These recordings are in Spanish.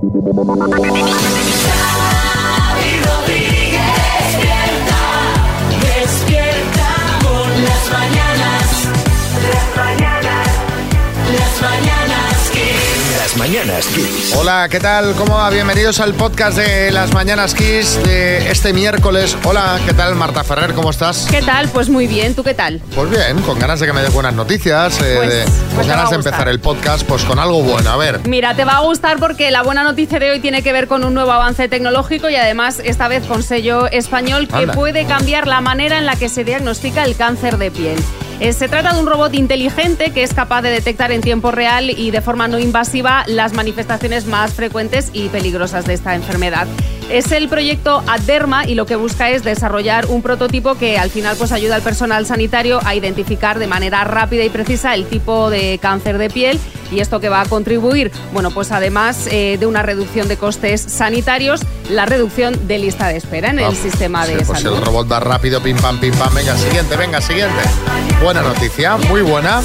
Sound. Mañanas Kiss. Hola, ¿qué tal? ¿Cómo va? Bienvenidos al podcast de Las Mañanas Kiss de este miércoles. Hola, ¿qué tal? Marta Ferrer, ¿cómo estás? ¿Qué tal? Pues muy bien, ¿tú qué tal? Pues bien, con ganas de que me des buenas noticias, eh, Pues- de- pues con ganas de empezar el podcast, pues con algo bueno. A ver, Mira, te va a gustar porque la buena noticia de hoy tiene que ver con un nuevo avance tecnológico y además esta vez con sello español que Anda. puede cambiar la manera en la que se diagnostica el cáncer de piel. Eh, se trata de un robot inteligente que es capaz de detectar en tiempo real y de forma no invasiva las manifestaciones más frecuentes y peligrosas de esta enfermedad. Es el proyecto Adderma y lo que busca es desarrollar un prototipo que al final pues ayuda al personal sanitario a identificar de manera rápida y precisa el tipo de cáncer de piel y esto que va a contribuir, bueno, pues además eh, de una reducción de costes sanitarios, la reducción de lista de espera en el sistema de sí, pues salud. el robot va rápido, pim pam, pim pam. Venga, siguiente, venga, siguiente. Buena noticia, muy buena.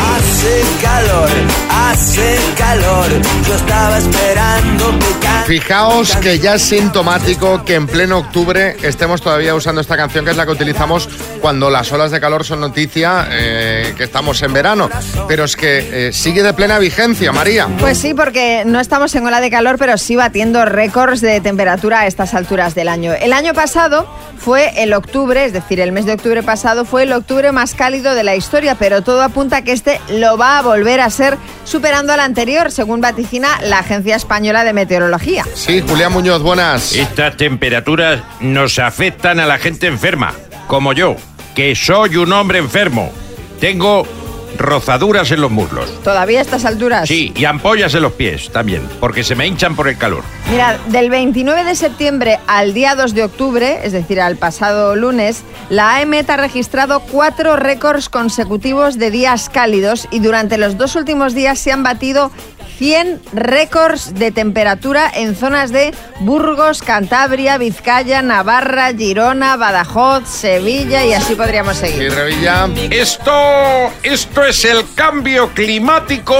Hace calor, hace calor. Yo estaba esperando que Fijaos que ya es sintomático que en pleno octubre estemos todavía usando esta canción, que es la que utilizamos cuando las olas de calor son noticia, eh, que estamos en verano. Pero es que eh, sigue de plena vigencia, María. Pues sí, porque no estamos en ola de calor, pero sí batiendo récords de temperatura a estas alturas del año. El año pasado fue el octubre, es decir, el mes de octubre pasado fue el octubre más cálido de la historia, pero todo apunta a que este lo va a volver a ser superando al anterior, según vaticina la Agencia Española de Meteorología. Sí, Julián Muñoz, buenas. Estas temperaturas nos afectan a la gente enferma, como yo, que soy un hombre enfermo. Tengo rozaduras en los muslos. Todavía a estas alturas. Sí, y ampollas en los pies también, porque se me hinchan por el calor. Mira, del 29 de septiembre al día 2 de octubre, es decir, al pasado lunes, la AEMET ha registrado cuatro récords consecutivos de días cálidos y durante los dos últimos días se han batido 100 récords de temperatura en zonas de Burgos, Cantabria, Vizcaya, Navarra, Girona, Badajoz, Sevilla y así podríamos Sí, seguir. Revilla. Esto, esto es el cambio climático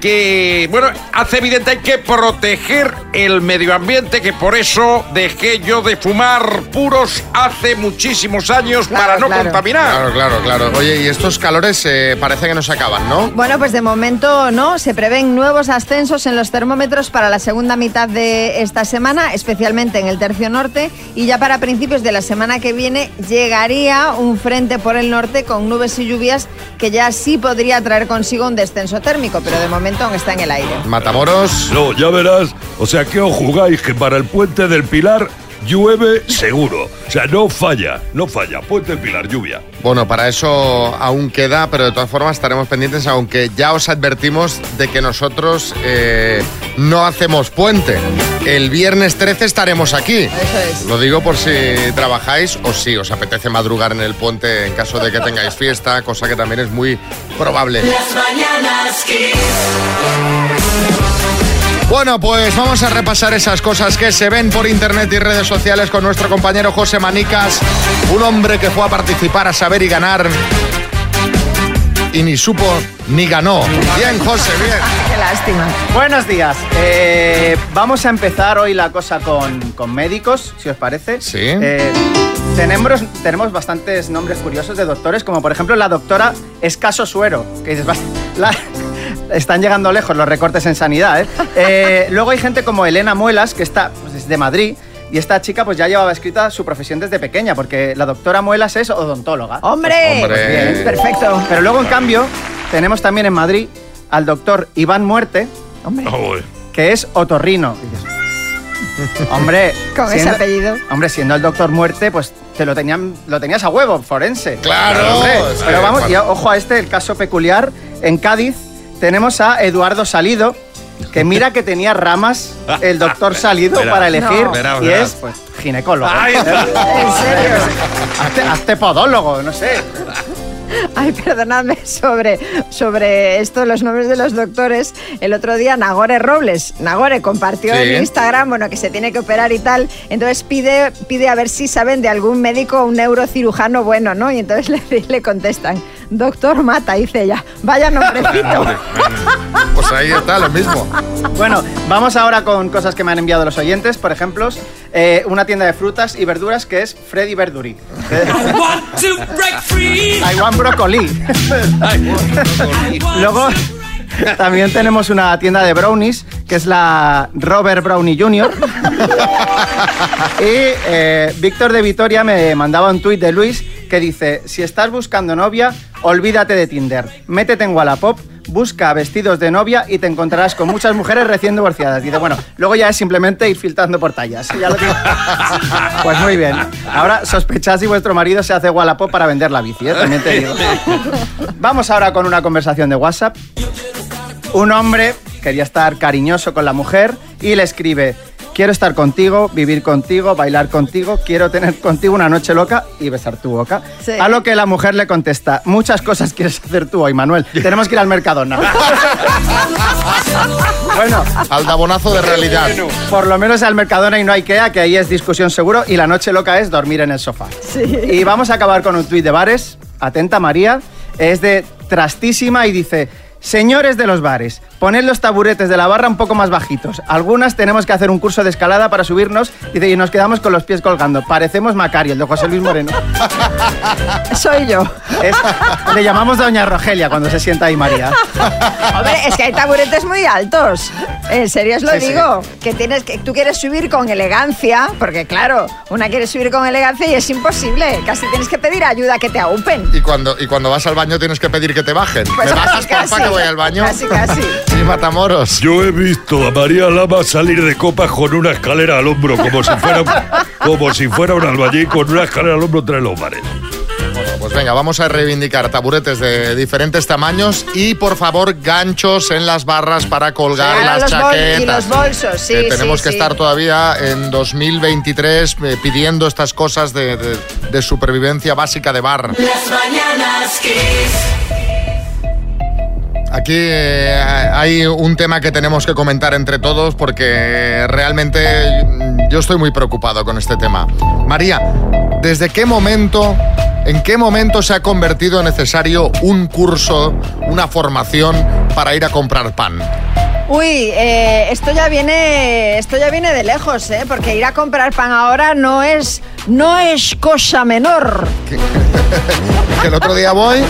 que, bueno, hace evidente hay que proteger el medio ambiente, que por eso dejé yo de fumar puros hace muchísimos años Claro, para no claro. contaminar. Claro, claro, claro. Oye, y estos calores eh, parece que no se acaban, ¿no? Bueno, pues de momento no, se prevén nuevos ascensos en los termómetros para la segunda mitad de esta semana, especialmente en el tercio norte, y ya para principios de la semana que viene llegaría un frente por el norte con nubes y lluvias que ya sí podría traer consigo un descenso térmico, pero de momento está en el aire. Matamoros. No, ya verás. O sea, que os jugáis que para el puente del Pilar llueve seguro. O sea, no falla, no falla. Puente del Pilar, lluvia. Bueno, para eso aún queda, pero de todas formas estaremos pendientes, aunque ya os advertimos de que nosotros eh, no hacemos puente. El viernes 13 estaremos aquí. Eso es. Lo digo por si trabajáis o si os apetece madrugar en el puente en caso de que tengáis fiesta, cosa que también es muy probable. Las mañanas Kiss. Bueno, pues vamos a repasar esas cosas que se ven por internet y redes sociales con nuestro compañero José Manicas, un hombre que fue a participar a saber y ganar y ni supo ni ganó. Bien, José, bien. Qué lástima. Buenos días. Eh, vamos a empezar hoy la cosa con, con médicos, si os parece. Sí. Eh, tenemos, tenemos bastantes nombres curiosos de doctores, como por ejemplo la doctora Escaso Suero, que dices, "Bast- la- están llegando lejos los recortes en sanidad. ¿eh? Eh, luego hay gente como Elena Muelas, que está pues, es de Madrid. Y esta chica pues ya llevaba escrita su profesión desde pequeña, porque la doctora Muelas es odontóloga. ¡Hombre! Hombre. bien. Perfecto. Pero luego, en cambio, tenemos también en Madrid al doctor Iván Muerte, Hombre, Joder. que es otorrino. Hombre, con ese apellido. Hombre, siendo el doctor Muerte, pues te lo tenían, lo tenías a huevo, forense. Claro. Hombre, pero vamos, y ojo a este, el caso peculiar. En Cádiz tenemos a Eduardo Salido, que mira que tenía ramas el doctor Salido Verá. para elegir, No. Verá, y es, pues, ginecólogo. Está. ¿En serio? Hazte, hazte podólogo, no sé. Ay, perdonadme sobre, sobre esto, los nombres de los doctores. El otro día Nagore Robles, Nagore compartió Sí. en Instagram, bueno, que se tiene que operar y tal. Entonces pide, pide a ver si saben de algún médico, un neurocirujano bueno, ¿no? Y entonces le, le contestan, doctor Mata, dice ella, vaya nombrecito. Pues ahí está lo mismo. Bueno, vamos ahora con cosas que me han enviado los oyentes. Por ejemplo, eh, una tienda de frutas y verduras que es Freddy Verduri. I want broccoli. Luego también tenemos una tienda de brownies que es la Robert Brownie Jr. y eh, Víctor de Vitoria me mandaba un tuit de Luis que dice, si estás buscando novia, olvídate de Tinder, métete en Wallapop, busca vestidos de novia y te encontrarás con muchas mujeres recién divorciadas. Dice, bueno, luego ya es simplemente ir filtrando por tallas. Ya lo digo. Pues muy bien. Ahora sospechad si vuestro marido se hace Wallapop para vender la bici, ¿eh? también te digo. Vamos ahora con una conversación de WhatsApp. Un hombre quería estar cariñoso con la mujer y le escribe, quiero estar contigo, vivir contigo, bailar contigo, quiero tener contigo una noche loca y besar tu boca. Sí. A lo que la mujer le contesta, muchas cosas quieres hacer tú hoy, Manuel. Tenemos que ir al Mercadona. bueno, Aldabonazo de realidad. por lo menos al Mercadona y no a Ikea, que ahí es discusión seguro, y la noche loca es dormir en el sofá. Y vamos a acabar con un tuit de bares. Atenta María, es de Trastísima y dice... Señores de los bares, poned los taburetes de la barra un poco más bajitos. Algunas tenemos que hacer un curso de escalada para subirnos y nos quedamos con los pies colgando. Parecemos Macario, el de José Luis Moreno. Soy yo. Es- le llamamos Doña Rogelia cuando se sienta ahí María. Hombre, es que hay taburetes muy altos. En serio os lo Sí, sí. digo. Que tienes que tú quieres subir con elegancia, porque claro, una quiere subir con elegancia y es imposible. Casi tienes que pedir ayuda que te aúpen. Y cuando, y cuando vas al baño tienes que pedir que te bajen. Pues ¿Me bajas, casi, voy al baño? Casi, casi. Sí, Matamoros. Yo he visto a María Lama salir de copas con una escalera al hombro, como si fuera, un- como si fuera un albañil con una escalera al hombro entre los bares. Pues venga, vamos a reivindicar taburetes de diferentes tamaños y por favor ganchos en las barras para colgar Sí, las los bol- chaquetas. y los bolsos, sí, tenemos que sí. estar todavía en 2023 eh, pidiendo estas cosas de, de- de supervivencia básica de bar. Las mañanas Kiss. Aquí eh, hay un tema que tenemos que comentar entre todos porque realmente yo estoy muy preocupado con este tema. María, ¿desde qué momento, en qué momento se ha convertido necesario un curso, una formación para ir a comprar pan? Uy, eh, esto ya viene, esto ya viene de lejos, ¿eh? Porque ir a comprar pan ahora no es, no es cosa menor. Que el otro día voy, eh,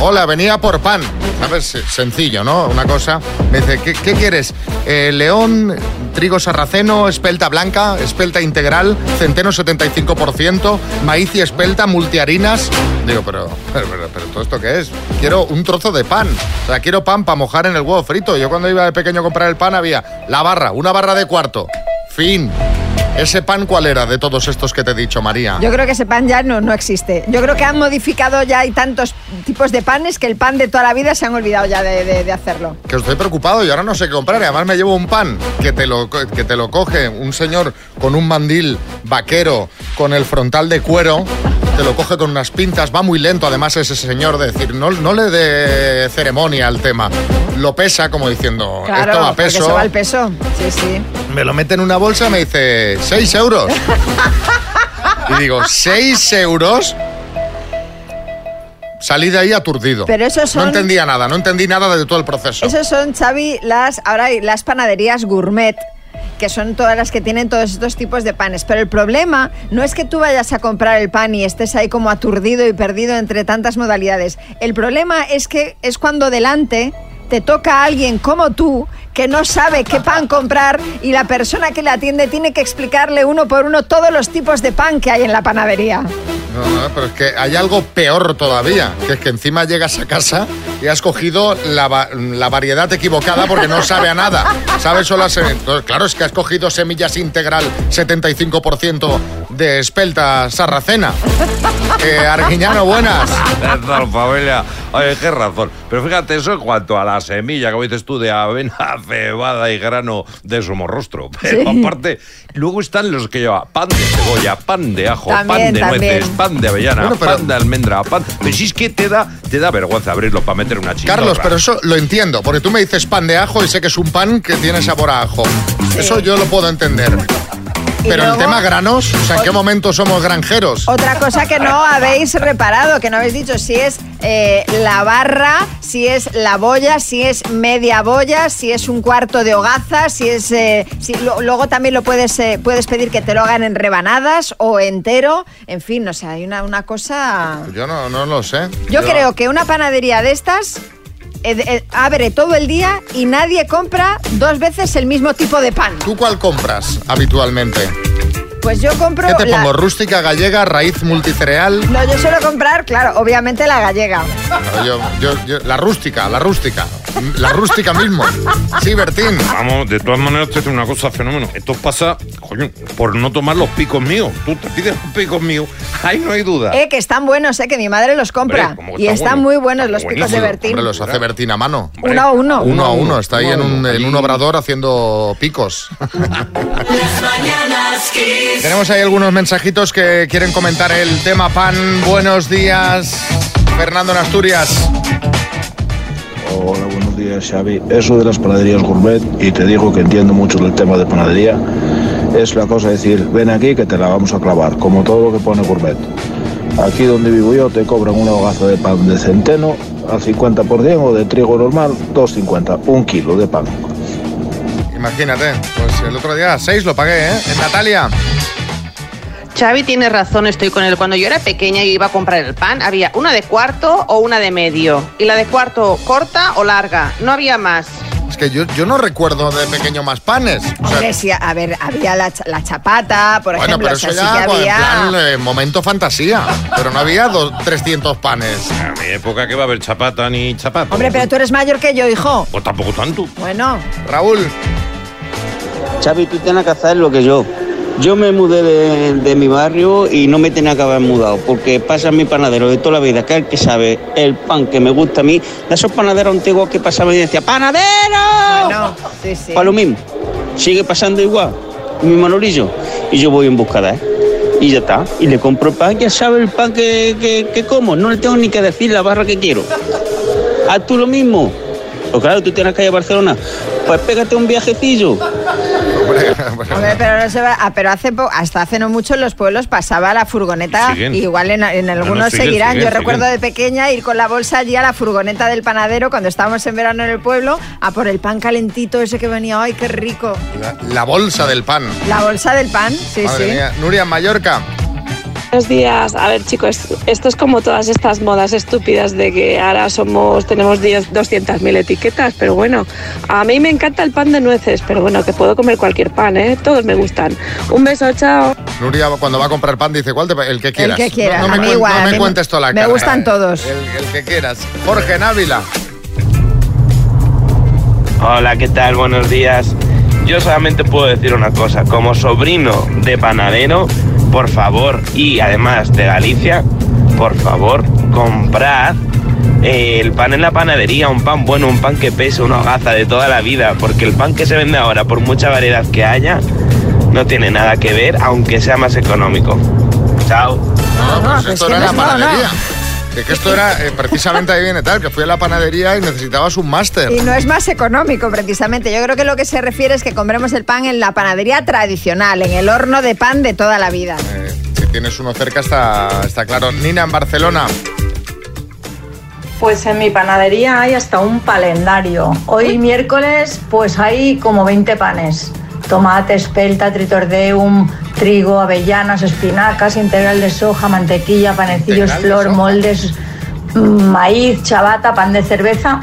hola, venía por pan. ¿Sabes? Se- Sencillo, ¿no? Una cosa. Me dice, ¿qué, qué quieres? Eh, león, trigo sarraceno, espelta blanca, espelta integral, centeno 75%, maíz y espelta, multiharinas. Digo, pero, pero, pero, pero ¿todo esto qué es? Quiero un trozo de pan. O sea, quiero pan para mojar en el huevo frito. Yo cuando iba de pequeño a comprar el pan había la barra, una barra de cuarto. Fin. ¿Ese pan cuál era de todos estos que te he dicho, María? Yo creo que ese pan ya no, no existe. Yo creo que han modificado ya, hay tantos tipos de panes que el pan de toda la vida se han olvidado ya de, de- de hacerlo. que estoy preocupado y ahora no sé qué comprar. Y además me llevo un pan que te, lo, que te lo coge un señor con un mandil vaquero con el frontal de cuero. Te lo coge con unas pinzas, va muy lento además ese señor de decir, no, no le dé ceremonia al tema. Lo pesa como diciendo, Claro, esto va a peso. eso va al peso. Sí, sí. Me lo mete en una bolsa y me dice, 6 euros. y digo, ¿6 euros? Salí de ahí aturdido. Pero son- No entendía nada, no entendí nada de todo el proceso. Esos son, Xavi, las, ahora hay las panaderías gourmet que son todas las que tienen todos estos tipos de panes. Pero el problema no es que tú vayas a comprar el pan y estés ahí como aturdido y perdido entre tantas modalidades. El problema es que es cuando delante te toca a alguien como tú que no sabe qué pan comprar y la persona que le atiende tiene que explicarle uno por uno todos los tipos de pan que hay en la panadería. No, no, pero es que hay algo peor todavía, que es que encima llegas a casa y has cogido la, va- la variedad equivocada porque no sabe a nada. ¿Sabes? Solo las- entonces, claro, es que has cogido semillas integral 75% de espelta sarracena. Eh, Arguiñano, buenas. Familia. Oye, qué razón. Pero fíjate, eso en cuanto a la semilla, como dices tú, de avena, cebada y grano de somorrostro. Pero Sí. aparte, luego están los que lleva pan de cebolla, pan de ajo, También, pan de también. nueces, pan de avellana, Bueno, pero- pan de almendra, pan. Pero si es que te da, te da vergüenza abrirlo para meter una chingada. Carlos, pero eso lo entiendo, porque tú me dices pan de ajo y sé que es un pan que tiene sabor a ajo. Eso yo lo puedo entender. Pero el tema granos, o sea, ¿en qué momento somos granjeros? Otra cosa que no habéis reparado, que no habéis dicho, si es eh, la barra, si es la boya, si es media boya, si es un cuarto de hogaza, si es... eh, si, lo- luego también lo puedes, eh, puedes pedir que te lo hagan en rebanadas o entero. En fin, no sé, hay una, una cosa... Yo no, no lo sé. Yo creo que una panadería de estas abre todo el día y nadie compra dos veces el mismo tipo de pan. ¿Tú cuál compras habitualmente? Pues yo compro... ¿Qué te la- pongo? ¿Rústica gallega, raíz multicereal? No, yo suelo comprar, claro, obviamente la gallega. No, yo- yo- yo- la rústica, la rústica. La rústica mismo. Sí, Bertín. Vamos, de todas maneras, te digo una cosa fenómeno. Esto pasa, coño, por no tomar los picos míos. Tú te pides los picos míos, ahí no hay duda. Eh, que están buenos, eh, que mi madre los compra. Hombre, ¿cómo que y están muy buenos los picos de. Bertín. Hombre, los hace Bertín a mano. Hombre, Uno a uno. Uno a uno, está ahí en un, en un obrador haciendo picos. Mañanas Kiss. Tenemos ahí algunos mensajitos que quieren comentar el tema pan. Buenos días, Fernando en Asturias. Hola, buenos días, Xavi. Eso de las panaderías gourmet, y te digo que entiendo mucho del tema de panadería, es la cosa de decir, ven aquí que te la vamos a clavar, como todo lo que pone gourmet. Aquí donde vivo yo te cobran una hogaza de pan de centeno al 50% o de trigo normal 2,50, un kilo de pan. Imagínate, pues el otro día seis lo pagué, ¿eh? En Natalia. Xavi tiene razón, estoy con él. Cuando yo era pequeña y iba a comprar el pan, había una de cuarto o una de medio. Y la de cuarto corta o larga. No había más. Es que yo, yo no recuerdo de pequeño más panes. O sea, Hombre, sí, a ver, había la, la chapata, por bueno, ejemplo, pero o sea, eso sí ya que bueno, en había... plan eh, momento fantasía. Pero no había dos, 300 panes. A mi época que va a haber chapata ni chapata. Hombre, pero tú eres mayor que yo, hijo. Pues tampoco tanto. Bueno, Raúl, Xavi, tú tienes que hacer lo que yo. Yo me mudé de, de mi barrio y no me tenía que haber mudado, porque pasa mi panadero de toda la vida, que es el que sabe el pan que me gusta a mí, de esos panaderos antiguos que pasaban y decía, ¡Panadero! bueno, sí, sí. Para lo mismo. Sigue pasando igual, mi manolillo. Y yo voy en busca de él. Y ya está. Y le compro pan, ya sabe el pan que, que, que como. No le tengo ni que decir la barra que quiero. Haz tú lo mismo. Pues claro, tú tienes que ir a Barcelona. Pues pégate un viajecillo. Hombre, pero, no se va- ah, pero hace po- hasta hace no mucho en los pueblos pasaba la furgoneta, Siguen. igual en, en algunos siguen, seguirán. siguen, Yo recuerdo de pequeña ir con la bolsa allí a la furgoneta del panadero cuando estábamos en verano en el pueblo a por el pan calentito ese que venía. ¡Ay, qué rico! la, la bolsa del pan. La bolsa del pan, sí, Madre sí. mía. Nuria en Mallorca. Buenos días. A ver, chicos, esto es como todas estas modas estúpidas de que ahora somos tenemos 10 200.000 etiquetas, pero bueno, a mí me encanta el pan de nueces, pero bueno, que puedo comer cualquier pan, ¿eh? Todos me gustan. Un beso, chao. Nuria cuando va a comprar pan dice, ¿cuál te, el que quieras? que quieras, No, no a me, mí igual, no me cuentes toda la me cara. gustan todos. El, el que quieras. Jorge Návila. Hola, ¿qué tal? Buenos días. Yo solamente puedo decir una cosa, como sobrino de panadero, por favor, y además de Galicia, por favor, comprad eh, el pan en la panadería, un pan bueno, un pan que pese, una hogaza de toda la vida, porque el pan que se vende ahora, por mucha variedad que haya, no tiene nada que ver, aunque sea más económico. Chao. No, no, pues esto era no, panadería. Es que esto era, eh, precisamente ahí viene tal, que fui a la panadería y necesitabas un máster. Y no es más económico, precisamente. Yo creo que lo que se refiere es que compremos el pan en la panadería tradicional, en el horno de pan de toda la vida. Eh, si tienes uno cerca está, está claro. Nina en Barcelona. Pues en mi panadería hay hasta un calendario. Hoy miércoles pues hay como 20 panes. Tomate, espelta, tritordeum, trigo, avellanas, espinacas, integral de soja, mantequilla, panecillos, flor, moldes, mm, maíz, chabata, pan de cerveza.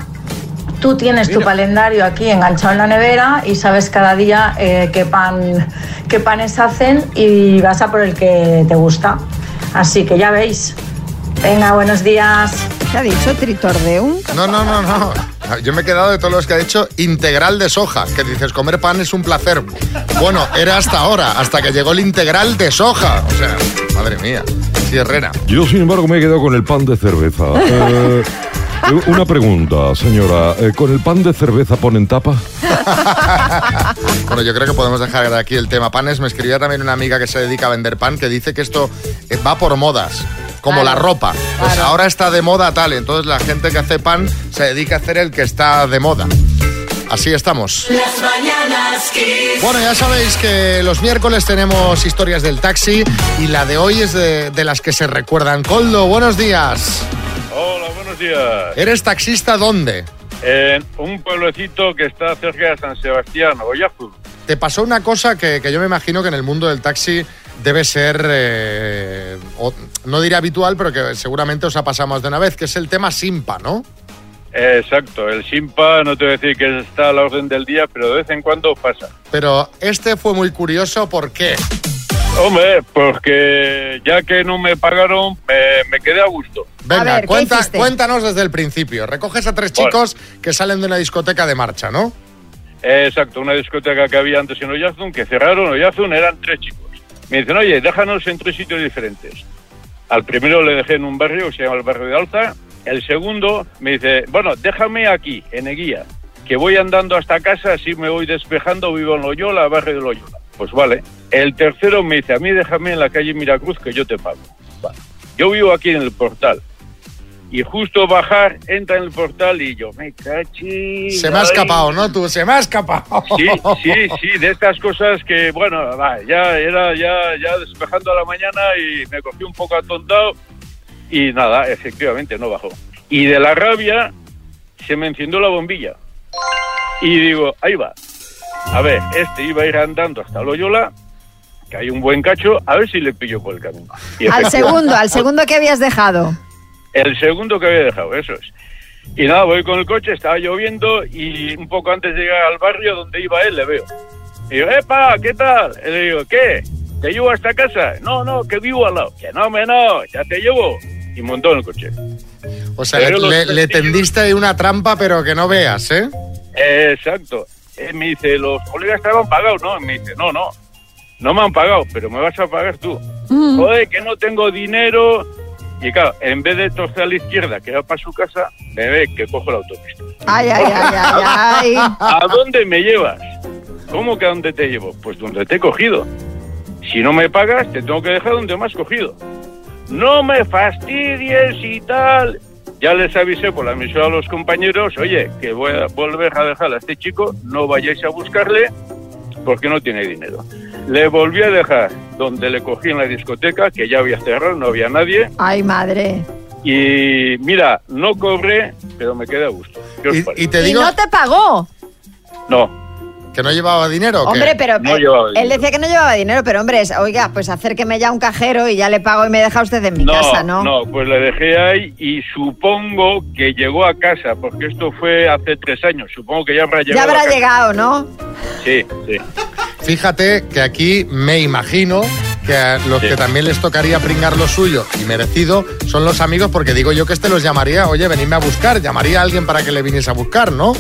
Tú tienes tu calendario aquí enganchado en la nevera y sabes cada día eh, qué, pan, qué panes hacen y vas a por el que te gusta. Así que ya veis. Venga, buenos días. ¿Qué ha dicho Tritordeum? No, no, no, no. Yo me he quedado de todos los que ha dicho integral de soja, que dices comer pan es un placer. Bueno, era hasta ahora, hasta que llegó el integral de soja. O sea, madre mía, sí, Herrera. Yo, sin embargo, me he quedado con el pan de cerveza. Eh, una pregunta, señora. eh, ¿Con el pan de cerveza ponen tapa? Bueno, yo creo que podemos dejar de aquí el tema panes. Me escribía también una amiga que se dedica a vender pan que dice que esto va por modas. Como Claro, la ropa. Pues claro. ahora está de moda tal. Entonces la gente que hace pan se dedica a hacer el que está de moda. Así estamos. Las mañanas Kiss. Bueno, ya sabéis que los miércoles tenemos historias del taxi y la de hoy es de, de las que se recuerdan. Coldo, buenos días. Hola, buenos días. ¿Eres taxista dónde? En un pueblecito que está cerca de San Sebastián, Oyazu. Te pasó una cosa que, que yo me imagino que en el mundo del taxi debe ser, eh, o- no diré habitual, pero que seguramente os ha pasado más de una vez, que es el tema Simpa, ¿no? Exacto, el Simpa, no te voy a decir que está a la orden del día, pero de vez en cuando pasa. Pero este fue muy curioso, ¿por qué? Hombre, porque ya que no me pagaron, me, me quedé a gusto. Venga, cuenta- cuéntanos desde el principio. Recoges a tres Vale. chicos que salen de una discoteca de marcha, ¿no? Exacto, una discoteca que había antes en Oyazun, que cerraron Oyazun, eran tres chicos. Me dicen, oye, déjanos en tres sitios diferentes. Al primero le dejé en un barrio que se llama el barrio de Alta. El segundo me dice, bueno, déjame aquí, en Eguía, que voy andando hasta casa, así me voy despejando, vivo en Loyola, barrio de Loyola. Pues vale. El tercero me dice, a mí déjame en la calle Miracruz, que yo te pago. Yo vivo aquí en el portal. Y justo bajar, entra en el portal y yo, me cachi. Se me ha ay". escapado, ¿no? Tú, se me ha escapado. Sí, sí, sí, de estas cosas que, bueno, va, ya era ya, ya despejando a la mañana y me cogí un poco atontado y nada, efectivamente no bajó. Y de la rabia se me encendió la bombilla. Y digo, ahí va. A ver, este iba a ir andando hasta Loyola, que hay un buen cacho, a ver si le pillo por el camino. Y Al segundo, al segundo que habías dejado. El segundo que había dejado, eso es. Y nada, voy con el coche, estaba lloviendo y un poco antes de llegar al barrio donde iba él, le veo. Y digo, ¡epa! ¿Qué tal? Y le digo, ¿qué? ¿Te llevo hasta casa? No, no, que vivo al lado. Que no, me no, ya te llevo. Y montó en el coche. O sea, le, Pero le- le tendiste una trampa, pero que no veas, ¿eh? Exacto. Él me dice, los colegas te han pagado, ¿no? Y me dice, no, no, no me han pagado, pero me vas a pagar tú. Joder, que no tengo dinero. Y claro, en vez de torcer a la izquierda, que va para su casa, me ve que cojo la autopista. Ay, ay, ay, ay, ay. ¿A dónde me llevas? ¿Cómo que a dónde te llevo? Pues donde te he cogido. Si no me pagas, te tengo que dejar donde me has cogido. No me fastidies y tal. Ya les avisé por la emisora a los compañeros, oye, que voy a volver a dejar a este chico, no vayáis a buscarle porque no tiene dinero. Le volví a dejar donde le cogí en la discoteca, que ya había cerrado, no había nadie. Ay, madre. Y mira, no cobré, pero me quedé a gusto. ¿Qué os parece? Y te ¿Y digo no te pagó? No, que no llevaba dinero. ¿o qué? Hombre, pero No eh, él decía que no llevaba dinero, pero hombre, es- oiga, pues acérqueme ya a un cajero y ya le pago y me deja usted en mi casa, ¿no? No, pues le dejé ahí y supongo que llegó a casa, porque esto fue hace tres años. Supongo que ya habrá llegado. ya a habrá casa. llegado, ¿no? Sí, sí. Fíjate que aquí me imagino que a los Sí. que también les tocaría pringar lo suyo y merecido son los amigos, porque digo yo que este los llamaría, oye, venidme a buscar, llamaría a alguien para que le viniese a buscar, ¿no?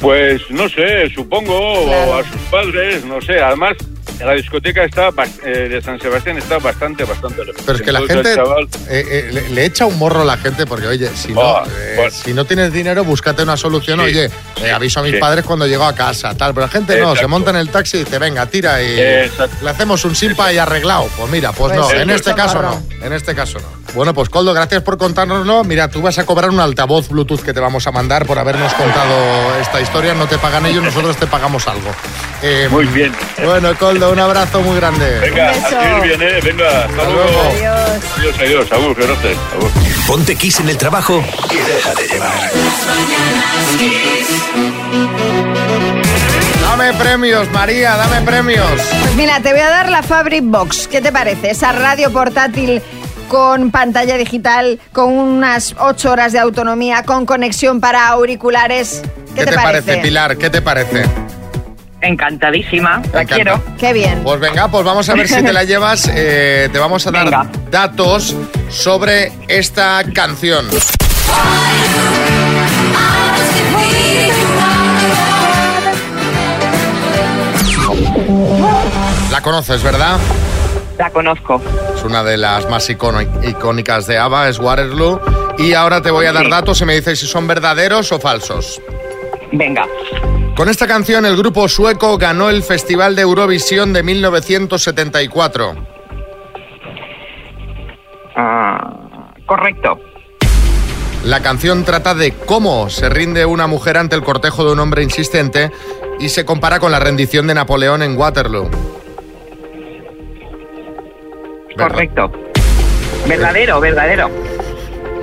Pues no sé, supongo, o a sus padres, no sé. Además, la discoteca está eh, de San Sebastián está bastante, bastante lejos. Pero es que la gente chaval- eh, eh, le, le echa un morro a la gente porque, oye, si no, Ah, eh, bueno. si no tienes dinero, búscate una solución. Sí, oye, eh, aviso a mis sí. padres cuando llego a casa, tal. Pero la gente no, se monta en el taxi y dice, venga, tira y Exacto. le hacemos un simpa y arreglado. Pues mira, pues, Pues no, sí, en qué este caso no, en este caso no. Bueno, pues Coldo, gracias por contárnoslo. Mira, tú vas a cobrar un altavoz Bluetooth que te vamos a mandar por habernos contado esta historia. No te pagan ellos, nosotros te pagamos algo. Eh, Muy bien. Bueno, Coldo, un abrazo muy grande. Venga, a bien, ¿eh? Venga, hasta, luego. luego. Adiós. Adiós, adiós. Agur, gracias. Agur. Ponte Kiss en el trabajo y déjate llevar. Dame premios, María, dame premios. Pues mira, te voy a dar la Fabric Box. ¿Qué te parece? Esa radio portátil con pantalla digital, con unas 8 horas de autonomía, con conexión para auriculares. ¿Qué, ¿Qué te parece, Pilar? ¿Qué te parece? Encantadísima, la quiero. Qué bien. Pues venga, pues vamos a ver si te la llevas. Eh, te vamos a dar datos sobre esta canción. La conoces, ¿verdad? La conozco. Es una de las más icónicas de ABBA, es Waterloo. Y ahora te voy a dar datos y me dices si son verdaderos o falsos. Venga. Con esta canción el grupo sueco ganó el Festival de Eurovisión de 1974. Ah, correcto. La canción trata de cómo se rinde una mujer ante el cortejo de un hombre insistente y se compara con la rendición de Napoleón en Waterloo. Correcto. Verdadero, verdadero.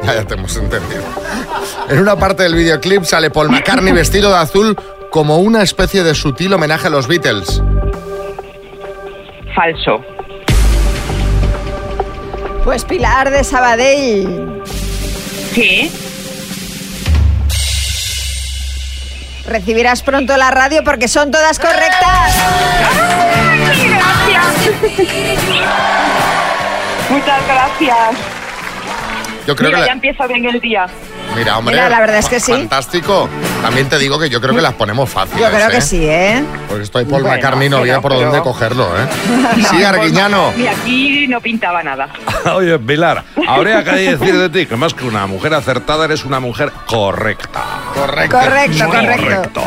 Ya, ya te hemos entendido. En una parte del videoclip sale Paul McCartney vestido de azul como una especie de sutil homenaje a los Beatles. Falso. Pues Pilar de Sabadell. ¿Qué? Recibirás pronto la radio porque son todas correctas. Muchas gracias. Yo creo Mira, que ya la- empieza bien el día. Mira, hombre. Mira, la verdad es que sí. Fantástico. También te digo que yo creo que las ponemos fáciles. Yo creo ¿eh? que sí, ¿eh? Porque estoy Paul Bueno, McCartney no había por pero- dónde cogerlo, ¿eh? No, sí, Arguiñano. Y aquí no pintaba nada. Oye, Pilar, habría que decir de ti que más que una mujer acertada, eres una mujer correcta. Correcto. Correcto, correcto.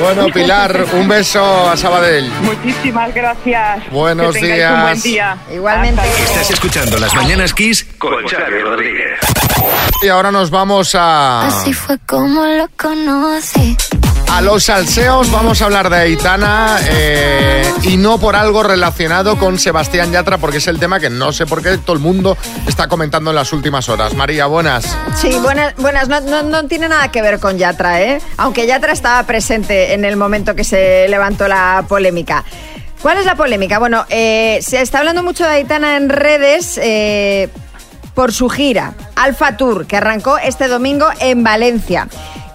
Bueno, Pilar, un beso a Sabadell. Muchísimas gracias. Buenos que tengáis un buen días. día. Igualmente. Estás escuchando Las Mañanas Kiss con Xavi Rodríguez. Y ahora nos vamos a, Así fue como lo conocí. a los salseos. Vamos a hablar de Aitana eh, y no por algo relacionado con Sebastián Yatra, porque es el tema que no sé por qué todo el mundo está comentando en las últimas horas. María, buenas. Sí, buenas, buenas. No, no- no tiene nada que ver con Yatra, ¿eh? Aunque Yatra estaba presente en el momento que se levantó la polémica. ¿Cuál es la polémica? Bueno, eh, se está hablando mucho de Aitana en redes eh, por su gira Alfa Tour, que arrancó este domingo en Valencia.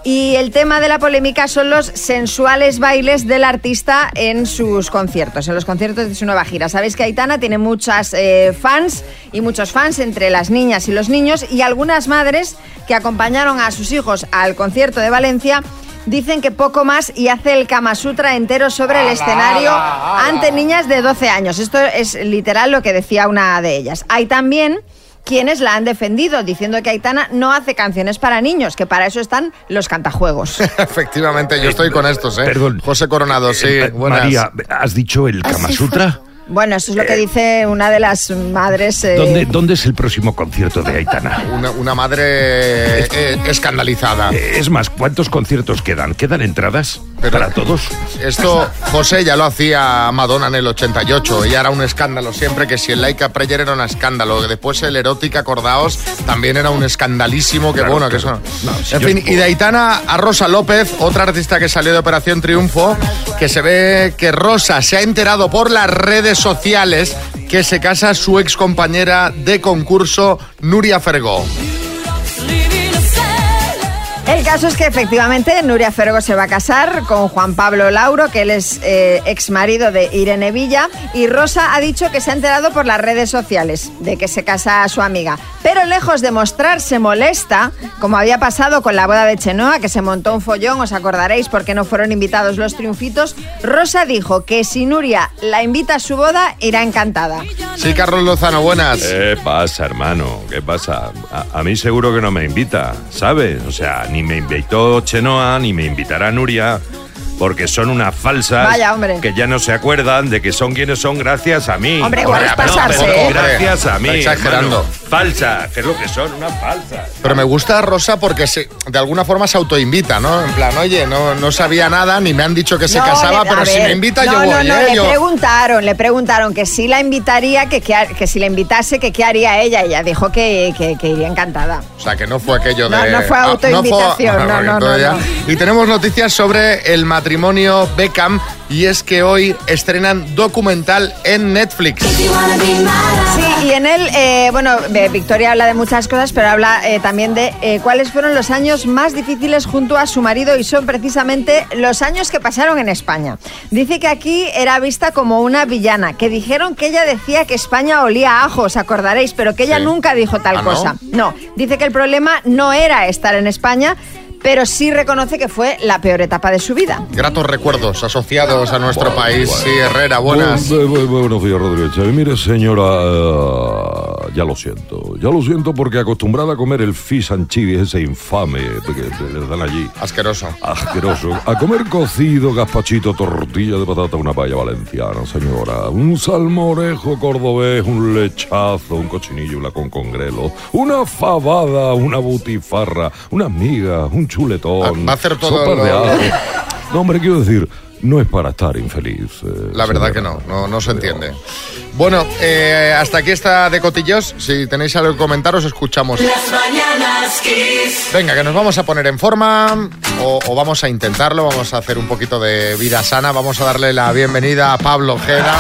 Y el tema de la polémica son los sensuales bailes del artista en sus conciertos, en los conciertos de su nueva gira. Sabéis que Aitana tiene muchas eh, fans y muchos fans entre las niñas y los niños y algunas madres que acompañaron a sus hijos al concierto de Valencia dicen que poco más y hace el Kama Sutra entero sobre el escenario ante niñas de 12 años. Esto es literal lo que decía una de ellas. Hay también quienes la han defendido, diciendo que Aitana no hace canciones para niños, que para eso están los cantajuegos. Efectivamente, yo estoy con estos, ¿eh? Perdón. José Coronado, sí. Eh, buenas. María, ¿has dicho el Kama Sutra? Bueno, eso es lo que dice una de las madres. eh, ¿Dónde, ¿Dónde es el próximo concierto de Aitana? Una, una madre eh, escandalizada. Es más, ¿cuántos conciertos quedan? ¿Quedan entradas para todos? Esto José ya lo hacía Madonna en el 88 y era un escándalo siempre que si el Laika Prayer era un escándalo, después el Erótica Acordaos también era un escandalísimo que Claro, bueno, que claro. eso. No, si en fin, y de Aitana a Rosa López, otra artista que salió de Operación Triunfo, que se ve que Rosa se ha enterado por las redes sociales que se casa su ex compañera de concurso Nuria Fergó. El caso es que efectivamente Nuria Fergo se va a casar con Juan Pablo Lauro, que él es eh, ex marido de Irene Villa, y Rosa ha dicho que se ha enterado por las redes sociales de que se casa su amiga. Pero lejos de mostrarse molesta, como había pasado con la boda de Chenoa, que se montó un follón, os acordaréis porque no fueron invitados los triunfitos, Rosa dijo que si Nuria la invita a su boda, irá encantada. Sí, Carlos Lozano, buenas. ¿Qué pasa, hermano? ¿Qué pasa? A, a mí seguro que no me invita, ¿sabes? O sea, ni me invitó Chenoa, ni me invitará Nuria, porque son unas falsas Vaya, hombre. que ya no se acuerdan de que son quienes son gracias a mí. Hombre, igual es no, pasarse, pero ¿eh? Gracias a mí. Está exagerando. Falsas, que es lo que son, unas falsas. Pero me gusta Rosa porque se, de alguna forma se autoinvita, ¿no? En plan, oye, no, no sabía nada, ni me han dicho que se No, casaba, le- pero a si ver, me invita no, yo no, voy, no, ¿eh? le Yo- preguntaron, le preguntaron que si la invitaría, que, que, que si la invitase, que qué haría ella. Ella dijo que, que- que iría encantada. O sea, que no fue aquello No, de... no fue Ah, autoinvitación, no, porque no, no, ya- Y tenemos noticias sobre el matrimonio Beckham y es que hoy estrenan documental en Netflix. Sí, y en él, eh, bueno, eh, Victoria habla de muchas cosas, pero habla eh, también de eh, cuáles fueron los años más difíciles junto a su marido y son precisamente los años que pasaron en España. Dice que aquí era vista como una villana, que dijeron que ella decía que España olía a ajo, os acordaréis, pero que ella Sí. nunca dijo tal ¿Ah, no? cosa. No, dice que el problema no era estar en España, pero sí reconoce que fue la peor etapa de su vida. Gratos recuerdos asociados a nuestro país. Sí, Herrera, buenas. Bu- bu- bu- buenos días, Rodríguez. Mire, señora, eh, ya lo siento. Ya lo siento porque acostumbrada a comer el fish and chips ese infame que que le dan allí. Asqueroso. Asqueroso. A comer cocido, gazpachito, tortilla de patata, una paella valenciana, señora. Un salmorejo cordobés, un lechazo, un cochinillo, una con congrelo, una fabada, una butifarra, unas migas, un chuletón. Va a hacer todo de ajo. No, hombre, quiero decir, no es para estar infeliz. eh, La verdad que no, no, no se entiende. Bueno, eh, hasta aquí está de cotillos. Si tenéis algo que comentar, os escuchamos. Las mañanas Kiss. Venga, que nos vamos a poner en forma o, o vamos a intentarlo, vamos a hacer un poquito de vida sana, vamos a darle la bienvenida a Pablo Ojeda,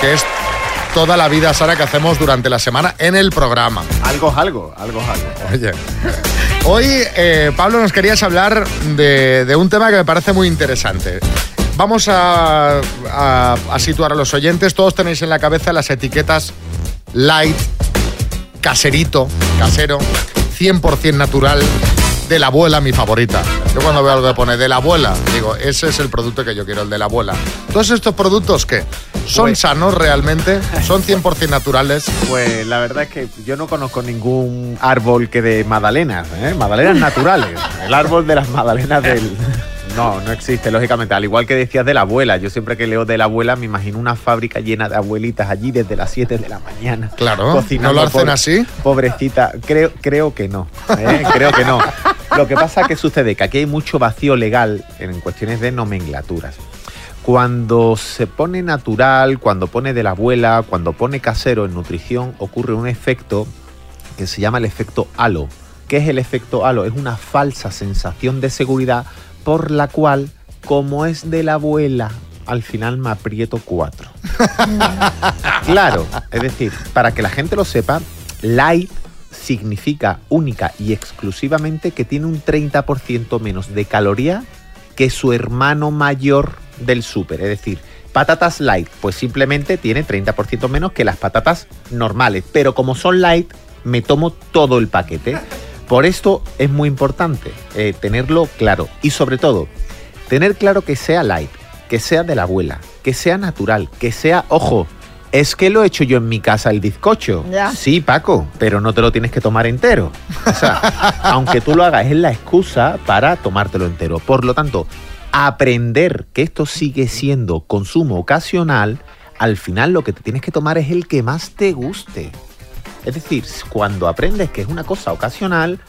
que es toda la vida sana que hacemos durante la semana en el programa. Algo es algo, algo es algo. Oye, hoy eh, Pablo nos querías hablar de, un tema que me parece muy interesante. Vamos a, a- a situar a los oyentes, todos tenéis en la cabeza las etiquetas light, caserito, casero, 100% natural, de la abuela, mi favorita. Yo cuando veo algo que pone de la abuela, digo, ese es el producto que yo quiero, el de la abuela. Todos estos productos, ¿qué? ¿Son Pues- sanos realmente? ¿Son 100% naturales? Pues la verdad es que yo no conozco ningún árbol que de magdalenas, ¿eh? magdalenas naturales. El árbol de las magdalenas del... No, no existe, lógicamente. Al igual que decías de la abuela, yo siempre que leo de la abuela me imagino una fábrica llena de abuelitas allí desde las 7 de la mañana. Claro, cocinando ¿no lo hacen pobre- así? Pobrecita, creo, creo que no, ¿eh? creo que no. Lo que pasa que sucede que aquí hay mucho vacío legal en cuestiones de nomenclaturas. Cuando se pone natural, cuando pone de la abuela, cuando pone casero en nutrición, ocurre un efecto que se llama el efecto halo. ¿Qué es el efecto halo? Es una falsa sensación de seguridad por la cual, como es de la abuela, al final me aprieto cuatro. claro, es decir, para que la gente lo sepa, light significa única y exclusivamente que tiene un 30% menos de caloría que su hermano mayor del súper. Es decir, patatas light, pues simplemente tiene 30% menos que las patatas normales. Pero como son light, me tomo todo el paquete. Por esto es muy importante eh, tenerlo claro. Y sobre todo, tener claro que sea light, que sea de la abuela, que sea natural, que sea, ojo, es que lo he hecho yo en mi casa el bizcocho. Ya. Sí, Paco, pero no te lo tienes que tomar entero. O sea, aunque tú lo hagas, es la excusa para tomártelo entero. Por lo tanto, aprender que esto sigue siendo consumo ocasional, al final lo que te tienes que tomar es el que más te guste. Es decir, cuando aprendes que es una cosa ocasional,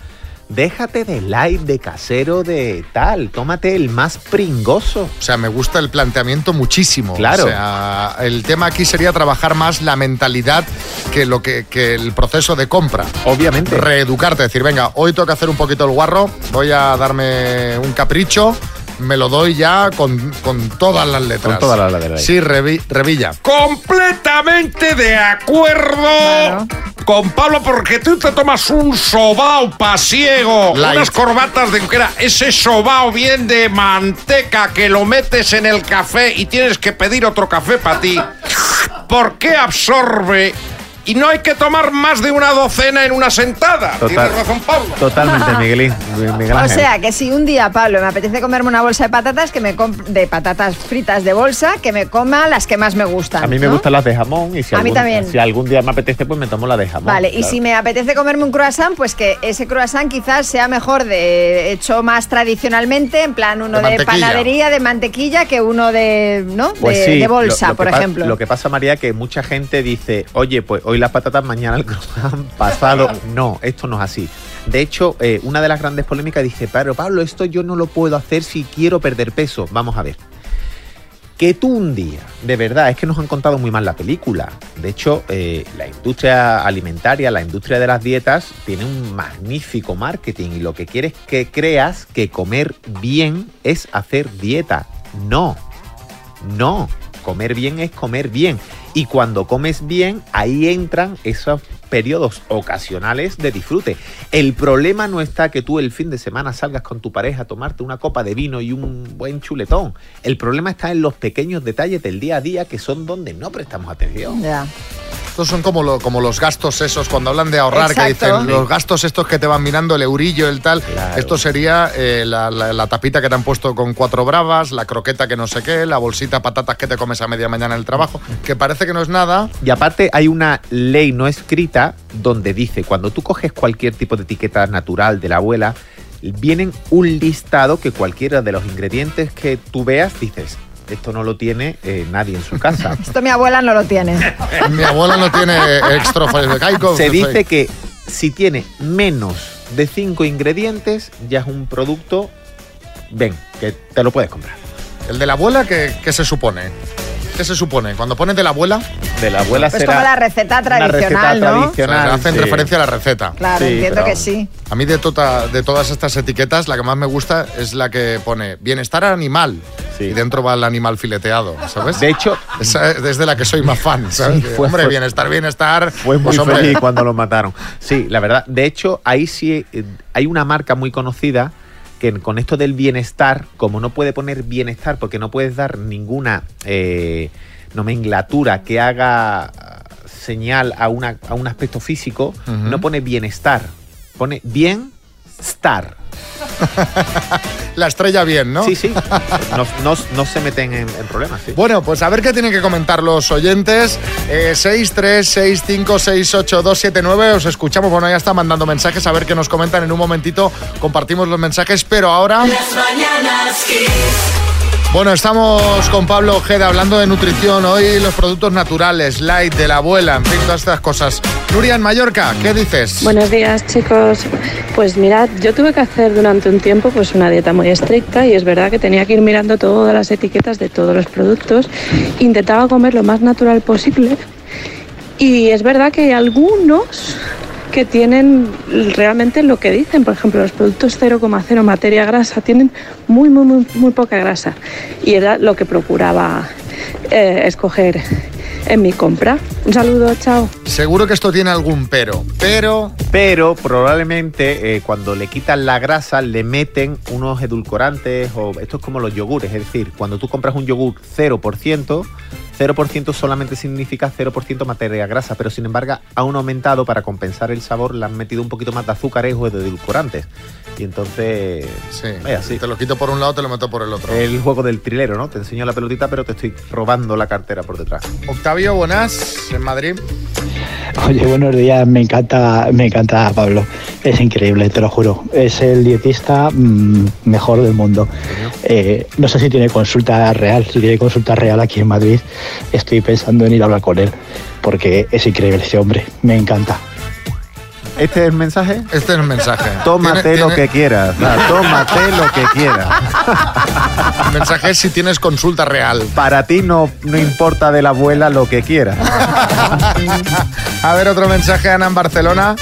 déjate de light, de casero, de tal, tómate el más pringoso. O sea, me gusta el planteamiento muchísimo. Claro. O sea, el tema aquí sería trabajar más la mentalidad que lo que, que el proceso de compra. Obviamente. Reeducarte, decir, venga, hoy tengo que hacer un poquito el guarro, voy a darme un capricho, me lo doy ya con, con todas las letras. Con todas las letras. Sí, Revi- Revilla. Completamente de acuerdo con Pablo, porque tú te tomas un sobao pasiego, Light. unas corbatas de que era ese sobao bien de manteca que lo metes en el café y tienes que pedir otro café para ti. ¿Por qué absorbe? Y no hay que tomar más de una docena en una sentada. Total. Tienes razón, Pablo. Totalmente, Miguelín. Miguel O sea, que si un día, Pablo, me apetece comerme una bolsa de patatas, que me de patatas fritas de bolsa, que me coma las que más me gustan. A mí me ¿no? gustan las de jamón y si, A mí algún, también. si algún día me apetece, pues me tomo la de jamón. Vale, y si me apetece comerme un croissant, pues que ese croissant quizás sea mejor de hecho más tradicionalmente, en plan uno De panadería, de mantequilla, que uno de, ¿no? Pues de, sí, de bolsa, lo- lo por ejemplo. Lo que pasa, María, que mucha gente dice, oye, pues hoy las patatas, mañana el pasado. No, esto no es así. De hecho, eh, una de las grandes polémicas dice, pero Pablo, esto yo no lo puedo hacer si quiero perder peso. Vamos a ver. Que tú un día, de verdad, es que nos han contado muy mal la película. De hecho, eh, la industria alimentaria, la industria de las dietas, tiene un magnífico marketing y lo que quiere es que creas que comer bien es hacer dieta. No, no, comer bien es comer bien. Y cuando comes bien, ahí entran esos periodos ocasionales de disfrute. El problema no está que tú el fin de semana salgas con tu pareja a tomarte una copa de vino y un buen chuletón. El problema está en los pequeños detalles del día a día que son donde no prestamos atención. Ya. Estos son como, lo- como los gastos esos, cuando hablan de ahorrar, que Exacto. dicen los gastos estos que te van mirando, el eurillo, el tal. Esto sería eh, la, la- la tapita que te han puesto con cuatro bravas, la croqueta que no sé qué, la bolsita de patatas que te comes a media mañana en el trabajo, que parece que no es nada. Y aparte hay una ley no escrita donde dice, cuando tú coges cualquier tipo de etiqueta natural de la abuela, vienen un listado que cualquiera de los ingredientes que tú veas dices, esto no lo tiene eh, nadie en su casa. Esto mi abuela no lo tiene. Mi abuela no tiene extra de caico. Se dice que si tiene menos de cinco ingredientes, ya es un producto, ven, que te lo puedes comprar. El de la abuela, ¿qué, qué se supone? ¿Qué se supone? Cuando pones de la abuela... De la abuela Pues como la receta tradicional, ¿no? O sea, hacen sí. referencia a la receta. Claro, entiendo que sí. A mí de, tota- de todas estas etiquetas, la que más me gusta es la que pone bienestar animal. Y dentro va el animal fileteado, ¿sabes? De hecho... Esa es desde la que soy más fan, ¿sabes? Sí, fue- hombre, fue- bienestar, bienestar. Fue muy pues, hombre, feliz cuando lo mataron. Sí, la verdad. De hecho, ahí sí eh, hay una marca muy conocida que con esto del bienestar, como no puede poner bienestar porque no puedes dar ninguna eh, nomenclatura que haga señal a, una, a un aspecto físico, no pone bienestar, pone bienestar. La estrella bien, ¿no? Sí, sí. No, no- no se meten en, en problemas. sí. Bueno, pues a ver qué tienen que comentar los oyentes. Eh, 636568279. Os escuchamos. Bueno, ya está mandando mensajes. A ver qué nos comentan en un momentito. Compartimos los mensajes, pero ahora. Las mañanas. Bueno, estamos con Pablo Ojeda hablando de nutrición. Hoy los productos naturales, light, de la abuela, en fin, todas estas cosas. Nuria en Mallorca, ¿qué dices? Buenos días, chicos. Pues mirad, yo tuve que hacer durante un tiempo pues una dieta muy estricta y es verdad que tenía que ir mirando todas las etiquetas de todos los productos. Intentaba comer lo más natural posible y es verdad que algunos que tienen realmente lo que dicen. Por ejemplo, los productos 0,0 materia grasa tienen muy, muy, muy, muy poca grasa. Y era lo que procuraba eh, escoger en mi compra. Un saludo, chao. Seguro que esto tiene algún pero. Pero. Pero probablemente eh, cuando le quitan la grasa le meten unos edulcorantes o esto es como los yogures. Es decir, cuando tú compras un yogur 0%, 0% solamente significa 0% materia grasa, pero sin embargo aún aumentado para compensar el sabor, le han metido un poquito más de azúcares o de edulcorantes. Y entonces... Sí. Vaya, sí. Te lo quito por un lado, te lo meto por el otro. El juego del trilero, ¿no? Te enseño la pelotita, pero te estoy robando la cartera por detrás. Octavio, buenas, en Madrid. Oye, buenos días, me encanta, me encanta Pablo, es increíble, te lo juro, es el dietista mm, mejor del mundo. Eh, no sé si tiene consulta real, si tiene consulta real aquí en Madrid, estoy pensando en ir a hablar con él, porque es increíble ese hombre, me encanta. ¿Este es el mensaje? Este es el mensaje. Tómate Tiene- lo tiene- que quieras, tómate lo que quieras. El mensaje es si tienes consulta real. Para ti no, no importa de la abuela lo que quieras. A ver, otro mensaje, Ana, en Barcelona.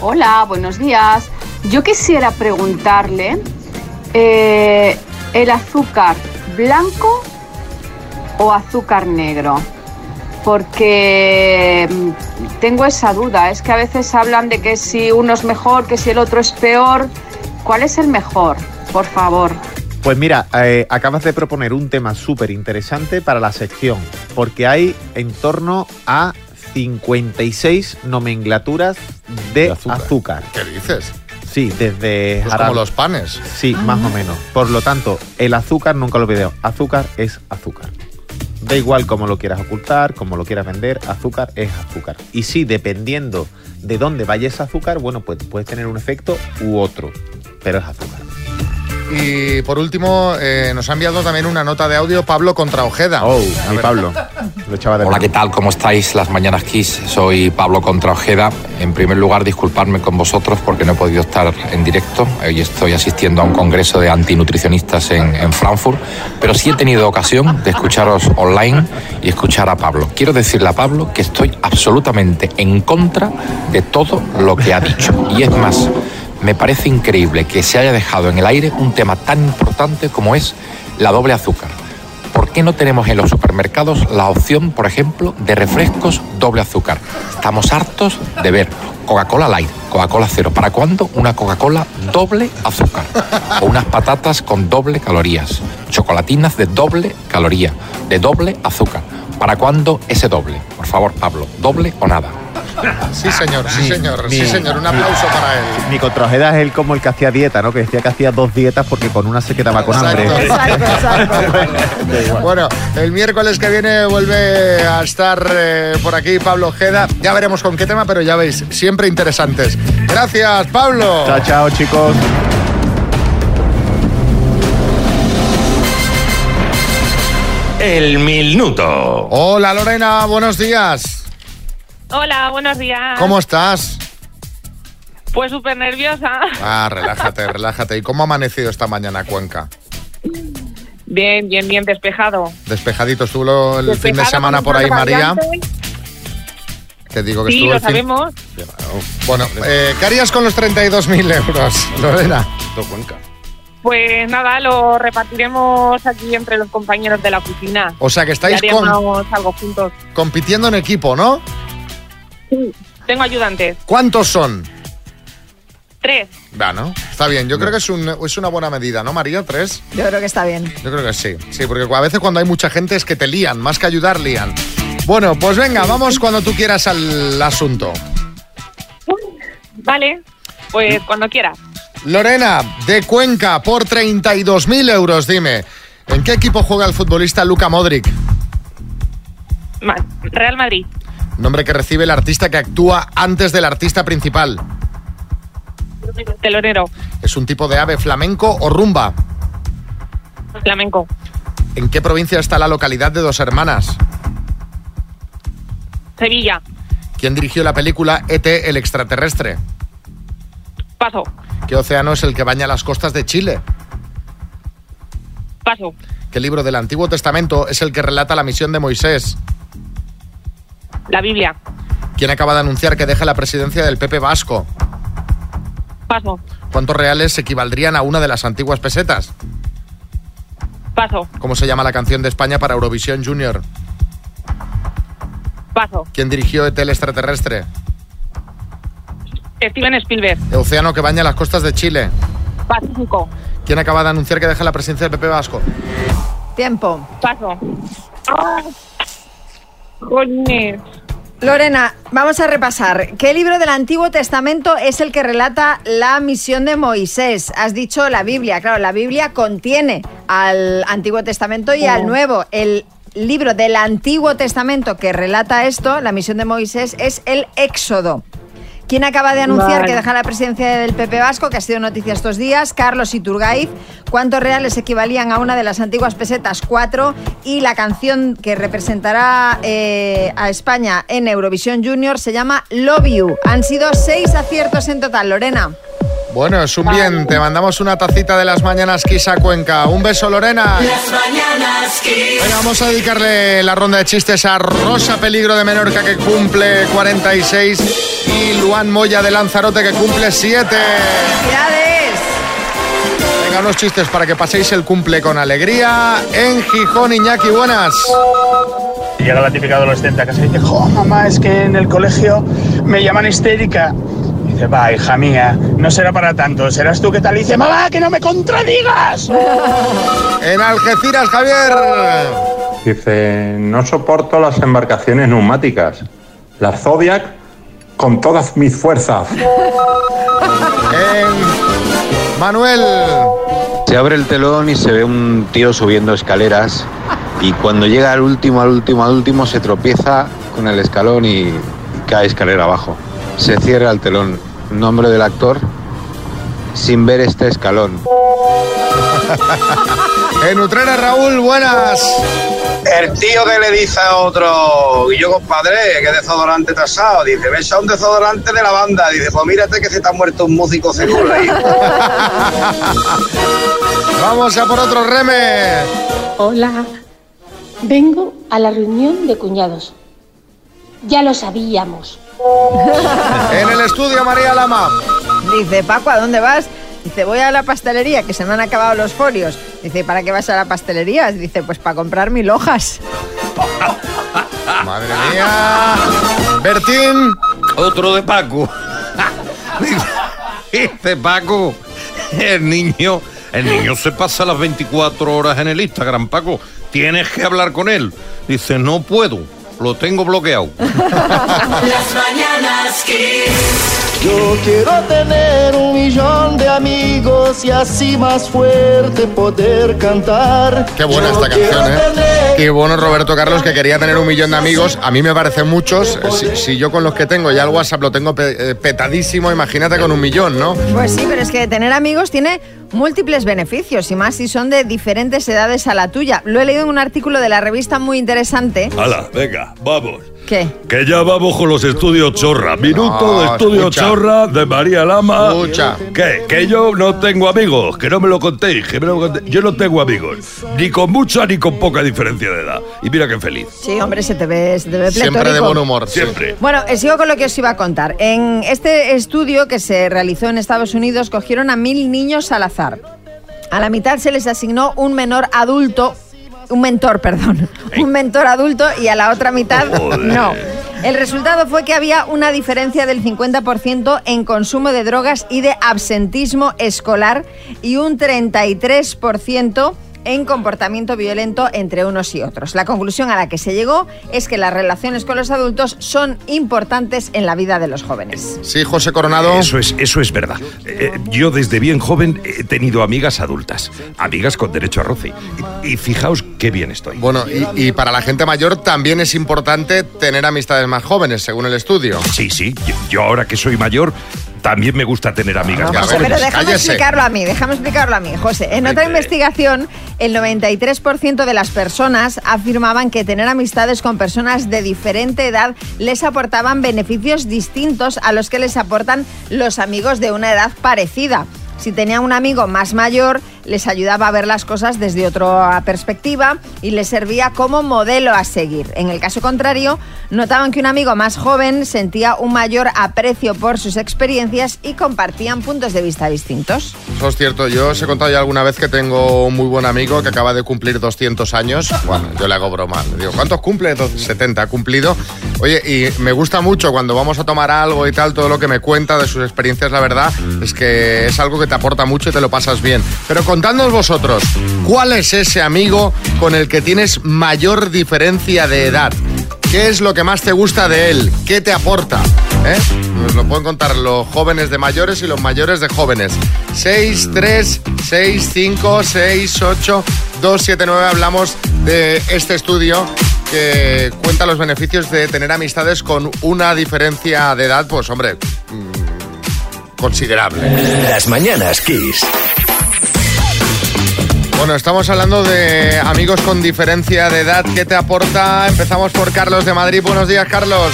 Hola, buenos días. Yo quisiera preguntarle, eh, ¿el azúcar blanco o azúcar negro? Porque mm, tengo esa duda. Es que a veces hablan de que si uno es mejor, que si el otro es peor. ¿Cuál es el mejor? Por favor. Pues mira, eh, acabas de proponer un tema súper interesante para la sección, porque hay en torno a 56 nomenclaturas de azúcar. ¿Qué dices? Sí, desde... Pues como los panes. Sí, más o menos. Por lo tanto, el azúcar, nunca lo olvidé, azúcar es azúcar. Da igual cómo lo quieras ocultar, cómo lo quieras vender, azúcar es azúcar. Y sí, dependiendo de dónde vaya ese azúcar, bueno, pues puede tener un efecto u otro, pero es azúcar. Y por último, eh, nos ha enviado también una nota de audio Pablo contra Ojeda. Oh, A mi ver. Pablo. Lo echaba de Hola. ¿qué tal? ¿Cómo estáis? Las Mañanas Kiss. Soy Pablo Contra Ojeda. En primer lugar, disculparme con vosotros porque no he podido estar en directo. Hoy estoy asistiendo a un congreso de antinutricionistas en, en Frankfurt, pero sí he tenido ocasión de escucharos online y escuchar a Pablo. Quiero decirle a Pablo que estoy absolutamente en contra de todo lo que ha dicho. Y es más, me parece increíble que se haya dejado en el aire un tema tan importante como es la doble azúcar. ¿por qué no tenemos en los supermercados la opción, por ejemplo, de refrescos doble azúcar? Estamos hartos de ver Coca-Cola Light, Coca-Cola Cero. ¿Para cuándo una Coca-Cola doble azúcar? O unas patatas con doble calorías, chocolatinas de doble caloría, de doble azúcar. ¿Para cuándo ese doble? Por favor, Pablo, doble o nada. Sí, señor, sí, señor, mi- sí, señor. Un aplauso para él. Mi contrajeda es él como el que hacía dieta, ¿no? Que decía que hacía dos dietas porque con una se quedaba con hambre. Exacto, exacto. Bueno, el miércoles que viene vuelve a estar eh, por aquí Pablo Ojeda. Ya veremos con qué tema, pero ya veis, siempre interesantes. Gracias, Pablo. Chao, chao, chicos. El minuto. Hola, Lorena, buenos días. Hola, buenos días. ¿Cómo estás? Pues súper nerviosa. Ah, relájate, relájate. ¿Y cómo ha amanecido esta mañana Cuenca? Bien, bien, bien despejado. Despejadito estuvo el fin de semana por ahí María. Te digo que Sí, estuvo lo el fin- sabemos. Bueno, eh, ¿qué harías con los 32.000 euros, Lorena? Cuenca. Pues nada, lo repartiremos aquí entre los compañeros de la oficina. O sea que estáis con- algo juntos. compitiendo en equipo, ¿no? Sí, tengo ayudantes. ¿Cuántos son? Tres. Bueno, está bien. Yo creo que es, un- es una buena medida, ¿no, María? ¿Tres? Yo creo que está bien. Yo creo que sí. Sí, porque a veces cuando hay mucha gente es que te lían, más que ayudar, lían. Bueno, pues venga, vamos cuando tú quieras al asunto. Vale, pues cuando quieras. Lorena, de Cuenca, por 32.000 euros, dime. ¿En qué equipo juega el futbolista Luka Modric? Real Madrid, Nombre que recibe el artista que actúa antes del artista principal. telonero, ¿Es un tipo de ave flamenco o rumba? flamenco, ¿En qué provincia está la localidad de Dos Hermanas? Sevilla, ¿Quién dirigió la película ET el extraterrestre? paso, ¿Qué océano es el que baña las costas de Chile? paso, ¿Qué libro del Antiguo Testamento es el que relata la misión de Moisés? La Biblia, ¿Quién acaba de anunciar que deja la presidencia del Pepe Vasco? paso, ¿Cuántos reales equivaldrían a una de las antiguas pesetas? paso, ¿Cómo se llama la canción de España para Eurovisión Junior? paso, ¿Quién dirigió ET el extraterrestre? Steven Spielberg, ¿El océano que baña las costas de Chile? Pacífico, ¿Quién acaba de anunciar que deja la presidencia del Pepe Vasco? Tiempo. paso. Ah, jolines. Lorena, vamos a repasar. ¿Qué libro del Antiguo Testamento es el que relata la misión de Moisés? Has dicho la Biblia. Claro, la Biblia contiene al Antiguo Testamento y al Oh. Nuevo. El libro del Antiguo Testamento que relata esto, la misión de Moisés, es el Éxodo. ¿Quién acaba de anunciar Vale. que deja la presidencia del PP Vasco, que ha sido noticia estos días? Carlos Iturgaiz. ¿Cuántos reales equivalían a una de las antiguas pesetas? Cuatro. Y la canción que representará eh, a España en Eurovisión Junior se llama Love You. Han sido seis aciertos en total, Lorena. Bueno, es un bien. Te mandamos una tacita de las mañanas Kisa Cuenca. Un beso, Lorena. Las mañanas Kiss. Venga, vamos a dedicarle la ronda de chistes a Rosa Peligro de Menorca que cumple 46 y Luan Moya de Lanzarote que cumple 7. ¡Felicidades! Venga, unos chistes para que paséis el cumple con alegría. En Gijón, Iñaki, buenas. Llega la típica adolescente a casa y dice, jo, mamá, es que en el colegio me llaman histérica. Dice, va, hija mía, no será para tanto, serás tú que tal. Y dice, mamá, que no me contradigas. En Algeciras, Javier. Dice, no soporto las embarcaciones neumáticas. La Zodiac con todas mis fuerzas. En Manuel. Se abre el telón y se ve un tío subiendo escaleras y cuando llega al último, al último, al último se tropieza con el escalón y cae escalera abajo. Se cierra el telón. Nombre del actor, sin ver este escalón. En Utrera, Raúl, buenas. El tío que le dice a otro, y yo compadre, que desodorante tasado, dice, ves a un desodorante de la banda, dice, pues mírate que se te ha muerto un músico seguro ahí. Vamos a por otro reme. Hola. Vengo a la reunión de cuñados. Ya lo sabíamos. En el estudio, María Lama. Dice, Paco, ¿a dónde vas? Dice, voy a la pastelería, que se me han acabado los folios. Dice, ¿para qué vas a la pastelería? Dice, pues para comprar mil hojas. Madre mía. Bertín. Otro de Paco. Dice Paco, el niño, el niño se pasa las 24 horas en el Instagram, Paco. Tienes que hablar con él. Dice, no puedo, lo tengo bloqueado. Las mañanas Kiss. Yo quiero tener un millón de amigos y así más fuerte poder cantar. Qué buena esta canción, ¿eh? Qué bueno Roberto Carlos que quería tener un millón de amigos. A mí me parecen muchos. Si, si yo con los que tengo ya el WhatsApp lo tengo pe- eh, petadísimo, imagínate con un millón, ¿no? Pues sí, pero es que tener amigos tiene múltiples beneficios y más si son de diferentes edades a la tuya. Lo he leído en un artículo de la revista muy interesante. Hala, venga, vamos. ¿Qué? Que ya vamos con los estudios Chorra. Minuto No, de estudio escucha. Chorra de María Lama. Escucha. ¿Qué? Que yo no tengo amigos. Que no me lo contéis. Que me lo contéis. Yo no tengo amigos. Ni con mucha ni con poca diferencia de edad. Y mira qué feliz. Sí, hombre, se te ve, se te ve Siempre de buen humor. sí. Siempre. Bueno, eh, sigo con lo que os iba a contar. En este estudio que se realizó en Estados Unidos, cogieron a mil niños al azar. A la mitad se les asignó un menor adulto, un mentor, perdón, un mentor adulto y a la otra mitad no. El resultado fue que había una diferencia del 50% en consumo de drogas y de absentismo escolar y un 33% en comportamiento violento entre unos y otros. La conclusión a la que se llegó es que las relaciones con los adultos son importantes en la vida de los jóvenes. Sí, José Coronado. Eso es, eso es verdad. Eh, yo desde bien joven he tenido amigas adultas, amigas con derecho a roce. Y, y fijaos qué bien estoy. Bueno, y, y para la gente mayor también es importante tener amistades más jóvenes, según el estudio. Sí, sí, yo, yo ahora que soy mayor, también me gusta tener amigas ves. Pero déjame cállese. explicarlo a mí, déjame explicarlo a mí, José. En otra investigación, el 93% de las personas afirmaban que tener amistades con personas de diferente edad les aportaban beneficios distintos a los que les aportan los amigos de una edad parecida. Si tenían un amigo más mayor, les ayudaba a ver las cosas desde otra perspectiva y les servía como modelo a seguir. En el caso contrario, notaban que un amigo más joven sentía un mayor aprecio por sus experiencias y compartían puntos de vista distintos. Eso es cierto. Yo os he contado ya alguna vez que tengo un muy buen amigo que acaba de cumplir 200 años. Bueno, yo le hago broma. Digo, ¿cuántos cumple? Entonces, 70 ha cumplido. Oye, y me gusta mucho cuando vamos a tomar algo y tal, todo lo que me cuenta de sus experiencias, la verdad, es que es algo que te aporta mucho y te lo pasas bien. Pero contadnos vosotros, ¿cuál es ese amigo con el que tienes mayor diferencia de edad? ¿Qué es lo que más te gusta de él? ¿Qué te aporta? ¿Eh? Nos lo pueden contar los jóvenes de mayores y los mayores de jóvenes. 6, 3, 6, 5, 6, 8, 2, 7, 9. Hablamos de este estudio que cuenta los beneficios de tener amistades con una diferencia de edad, pues hombre, mm, considerable. Las mañanas Kiss. Bueno, estamos hablando de amigos con diferencia de edad. ¿Qué te aporta? Empezamos por Carlos de Madrid. Buenos días, Carlos.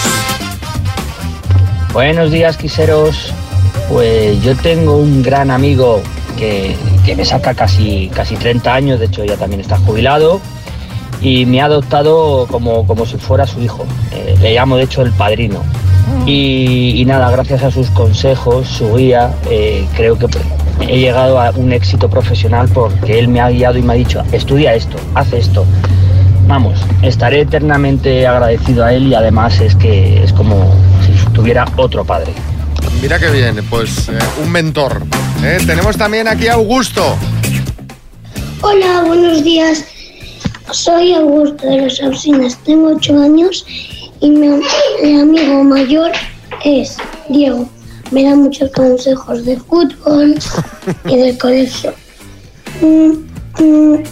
Buenos días, quiseros. Pues yo tengo un gran amigo que, que me saca casi, casi 30 años, de hecho ya también está jubilado, y me ha adoptado como, como si fuera su hijo. Eh, le llamo de hecho el padrino. Y, y nada, gracias a sus consejos, su guía, eh, creo que he llegado a un éxito profesional porque él me ha guiado y me ha dicho, estudia esto, haz esto. Vamos, estaré eternamente agradecido a él y además es que es como si tuviera otro padre. Mira que bien, pues eh, un mentor. ¿eh? Tenemos también aquí a Augusto. Hola, buenos días. Soy Augusto de los Alsinas, tengo 8 años y mi mi amigo mayor es Diego. Me da muchos consejos de fútbol y del colegio. Mm, mm,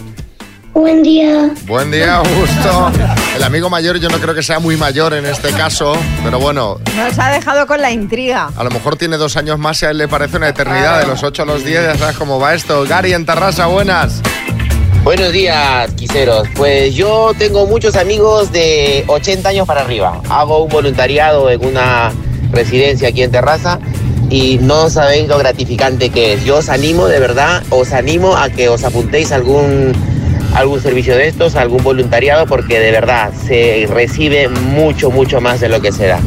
buen día. Buen día, Augusto. El amigo mayor yo no creo que sea muy mayor en este caso, pero bueno, Nos ha dejado con la intriga. a lo mejor tiene dos años más y a él le parece una eternidad. De los 8 a los 10 ya sabes cómo va esto. Gary en Tarrasa, buenas. Buenos días, quiseros. Pues yo tengo muchos amigos de 80 años para arriba. Hago un voluntariado en una residencia aquí en Terraza y no sabéis lo gratificante que es. Yo os animo, de verdad, os animo a que os apuntéis a algún, algún servicio de estos, a algún voluntariado, porque de verdad se recibe mucho, mucho más de lo que se da.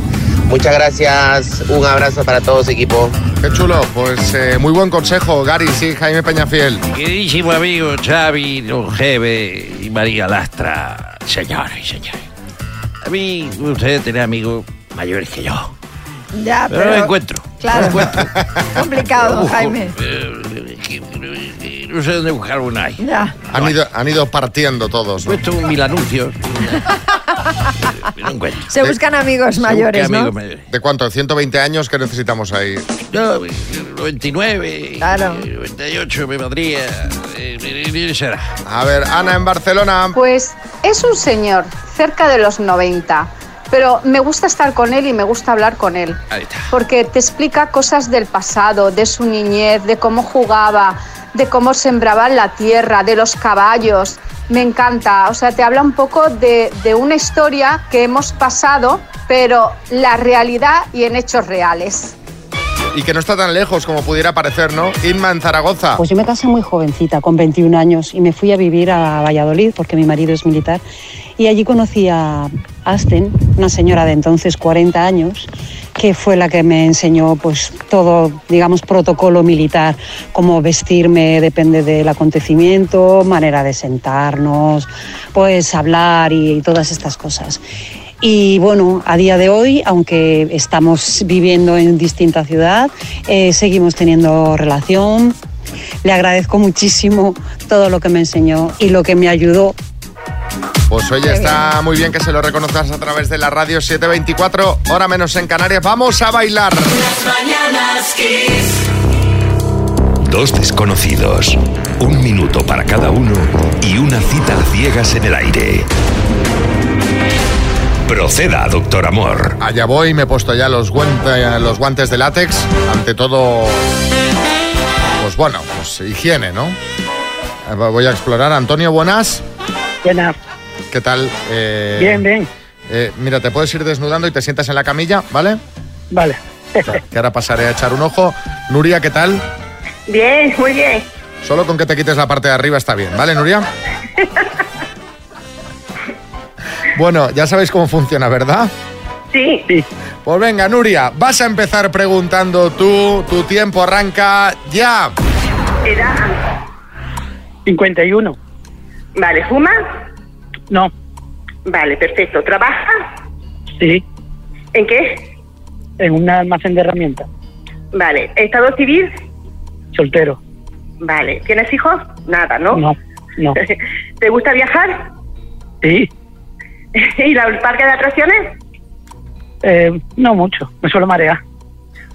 Muchas gracias, un abrazo para todos equipo. Qué chulo, pues eh, muy buen consejo, Gary, sí, Jaime Peñafiel. Queridísimo amigo Xavi, Don Jeve y María Lastra, señores y señores. A mí me gustaría tener amigos mayores que yo. Ya, Pero pero... no encuentro. Claro, complicado, Jaime. Eh, No sé dónde buscar una ahí. Ya. Han ido, han ido partiendo todos. ¿no? He puesto mil anuncios. No. Se buscan amigos mayores, busca ¿no? amigos mayores. ¿De cuánto? ¿120 años que necesitamos ahí? No, 99, Claro. 98 me valdría. eh, eh, será. A ver, Ana en Barcelona. Pues es un señor, cerca de los 90, pero me gusta estar con él y me gusta hablar con él. Porque te explica cosas del pasado, de su niñez, de cómo jugaba, de cómo sembraba la tierra, de los caballos. Me encanta, o sea, te habla un poco de, de una historia que hemos pasado, pero la realidad y en hechos reales. Y que no está tan lejos como pudiera parecer, ¿no? Inma en Zaragoza. Pues yo me casé muy jovencita, con 21 años, y me fui a vivir a Valladolid porque mi marido es militar. Y allí conocí a Asten, una señora de entonces 40 años, que fue la que me enseñó pues todo, digamos, protocolo militar, cómo vestirme depende del acontecimiento, manera de sentarnos, pues hablar y todas estas cosas. Y bueno, a día de hoy, aunque estamos viviendo en distinta ciudad, eh, seguimos teniendo relación. Le agradezco muchísimo todo lo que me enseñó y lo que me ayudó. Pues oye, está muy bien que se lo reconozcas a través de la radio 724, hora menos en Canarias. Vamos a bailar. Las mañanas Kiss. Dos desconocidos, un minuto para cada uno y una cita a ciegas en el aire. Proceda, doctor Amor. Allá voy, me he puesto ya los, guante- los guantes de látex. Ante todo, pues bueno, pues higiene, ¿no? Eh, Voy a explorar. Antonio, buenas. Buenas. ¿Qué tal? Eh, Bien, bien. eh, mira, te puedes ir desnudando y te sientas en la camilla, ¿vale? Vale. Que ahora pasaré a echar un ojo. Nuria, ¿qué tal? Bien, muy bien. Solo con que te quites la parte de arriba está bien, ¿vale, Nuria? Bueno, ya sabéis cómo funciona, ¿verdad? Sí. Pues venga, Nuria, vas a empezar preguntando tú, tu tiempo arranca ya. Edad. 51. Vale, ¿fuma? No. Vale, perfecto. ¿Trabaja? Sí. ¿En qué? En un almacén de herramientas. Vale. ¿Estado civil? Soltero. Vale. ¿Tienes hijos? Nada, ¿no? No. No. ¿Te gusta viajar? Sí. ¿Y la- el parque de atracciones? Eh, no mucho. Me suelo marear.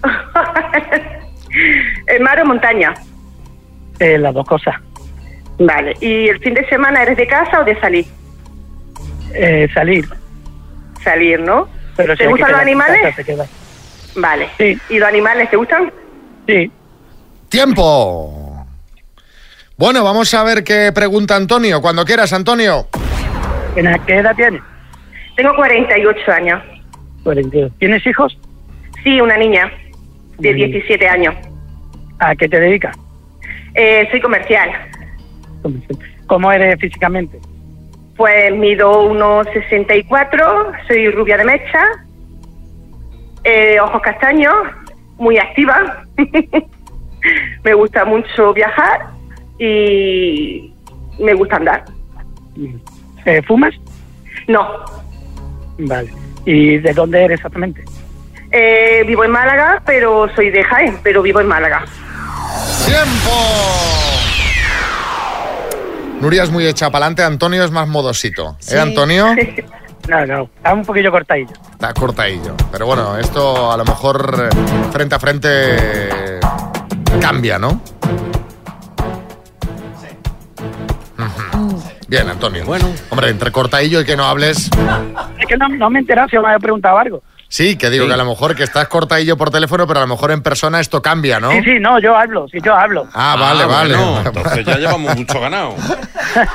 ¿En mar o montaña? Eh, las dos cosas. Vale. ¿Y el fin de semana eres de casa o de salir? Eh, salir. Salir, ¿no? Pero si ¿Te gustan los animales? casa, se queda. Vale. ¿Y los animales te gustan? Sí. ¡Tiempo! Bueno, vamos a ver qué pregunta Antonio. Cuando quieras, Antonio. ¿Qué edad tienes? Tengo 48 años. 42. ¿Tienes hijos? Sí, una niña de Muy bien. 17 años. ¿A qué te dedicas? Eh, soy comercial. ¿Cómo eres físicamente? Pues mido 1,64, soy rubia de mecha, eh, ojos castaños, muy activa. me gusta mucho viajar y me gusta andar. Eh, ¿Fumas? No, Vale. ¿Y de dónde eres exactamente? eh, vivo en Málaga, pero soy de Jaén, pero vivo en Málaga. Nuria es muy hecha para adelante, Antonio es más modosito. ¿Eh, Antonio? No, no. Está un poquillo cortadillo. Está cortadillo. Pero bueno, esto a lo mejor eh, frente a frente eh, cambia, ¿no? Bien, Antonio. Bueno. Hombre, entre cortadillo y que no hables. Es que no, no me enterado si me había preguntado algo. Sí, que digo que a lo mejor que estás cortadillo por teléfono, pero a lo mejor en persona esto cambia, ¿no? Sí, sí, no, yo hablo, sí, yo hablo. Ah, vale, vale. bueno, entonces ya llevamos mucho ganado.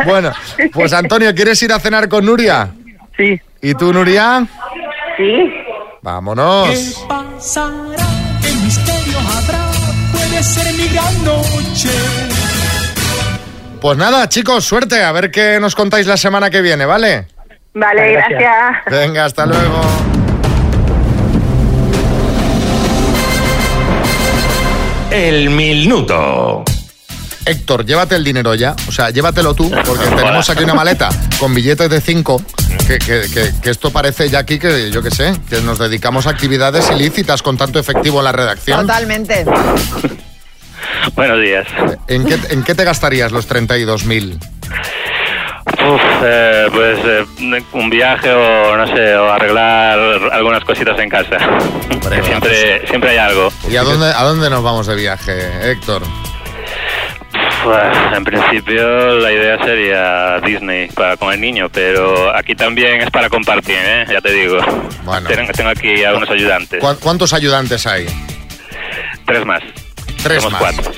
Bueno, pues Antonio, ¿quieres ir a cenar con Nuria? Sí. ¿Y tú, Nuria? Sí. Vámonos. pasará? ¿Qué misterio habrá? Puede ser mi gran noche. Pues nada, chicos, suerte. A ver qué nos contáis la semana que viene, ¿vale? Vale, gracias. Venga, hasta luego. El minuto. Héctor, llévate el dinero ya, o sea, llévatelo tú, porque tenemos aquí una maleta con billetes de 5, que, esto parece ya aquí que, yo qué sé, que nos dedicamos a actividades ilícitas con tanto efectivo en la redacción. Totalmente. Buenos días. ¿En qué, en qué te gastarías los 32.000? Uf, eh, pues eh, un viaje o no sé, o arreglar algunas cositas en casa. Siempre, siempre hay algo. ¿Y a dónde, a dónde nos vamos de viaje, Héctor? Pues, en principio la idea sería Disney para con el niño, pero aquí también es para compartir, ¿eh? ya te digo. Tengo, tengo aquí a unos ayudantes. ¿Cu- ¿Cuántos ayudantes hay? Tres más. Tres Somos más. cuatro.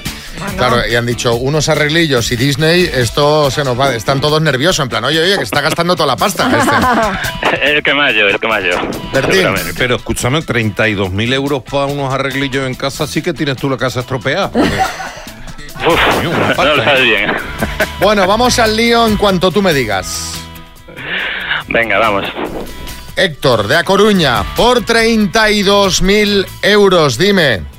Claro, y han dicho unos arreglillos y Disney, esto se nos va. Están todos nerviosos, en plan, oye, oye, que está gastando toda la pasta. Este. el que más yo, el que más yo. Pero escúchame, 32.000 euros para unos arreglillos en casa, sí que tienes tú la casa estropeada. Coño, una no ¿eh? sabes bien. Bueno, vamos al lío en cuanto tú me digas. Venga, vamos. Héctor, de A Coruña, por 32.000 euros, dime.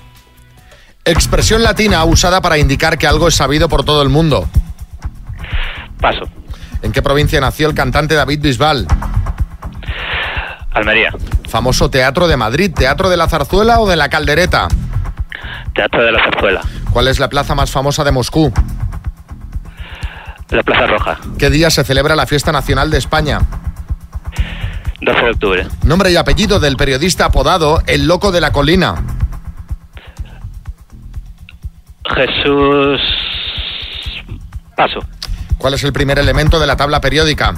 Expresión latina usada para indicar que algo es sabido por todo el mundo. Paso. ¿En qué provincia nació el cantante David Bisbal? Almería. Famoso Teatro de Madrid, Teatro de la Zarzuela o de la Caldereta. Teatro de la Zarzuela. ¿Cuál es la plaza más famosa de Moscú? La Plaza Roja. ¿Qué día se celebra la fiesta nacional de España? 12 de octubre. Nombre y apellido del periodista apodado El Loco de la Colina. Jesús. Paso. ¿Cuál es el primer elemento de la tabla periódica?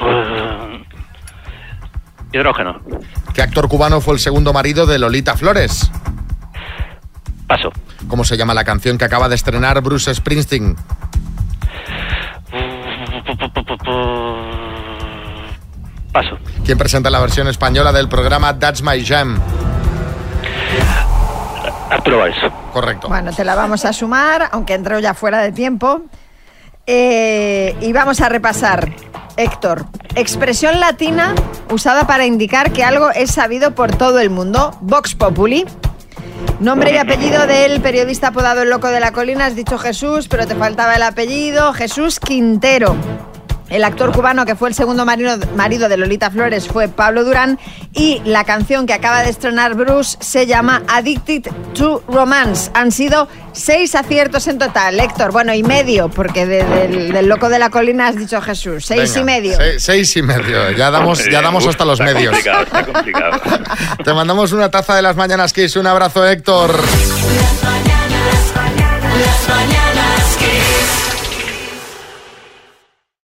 Uh, hidrógeno. ¿Qué actor cubano fue el segundo marido de Lolita Flores? Paso. ¿Cómo se llama la canción que acaba de estrenar Bruce Springsteen? Paso. ¿Quién presenta la versión española del programa That's My Jam? Valls. Correcto. Bueno, te la vamos a sumar, aunque entró ya fuera de tiempo. Eh, y vamos a repasar. Héctor, expresión latina usada para indicar que algo es sabido por todo el mundo. Vox Populi. Nombre y apellido del periodista apodado El Loco de la Colina. Has dicho Jesús, pero te faltaba el apellido. Jesús Quintero. El actor cubano que fue el segundo marido, marido de Lolita Flores fue Pablo Durán y la canción que acaba de estrenar Bruce se llama Addicted to Romance. Han sido seis aciertos en total, Héctor. Bueno, y medio, porque de- del, del loco de la colina has dicho Jesús. Seis Venga, y medio. se- seis y medio. Ya damos, ya damos hasta los Está medios. complicado, está complicado. Te mandamos una taza de las mañanas Kiss. Un abrazo, Héctor. Las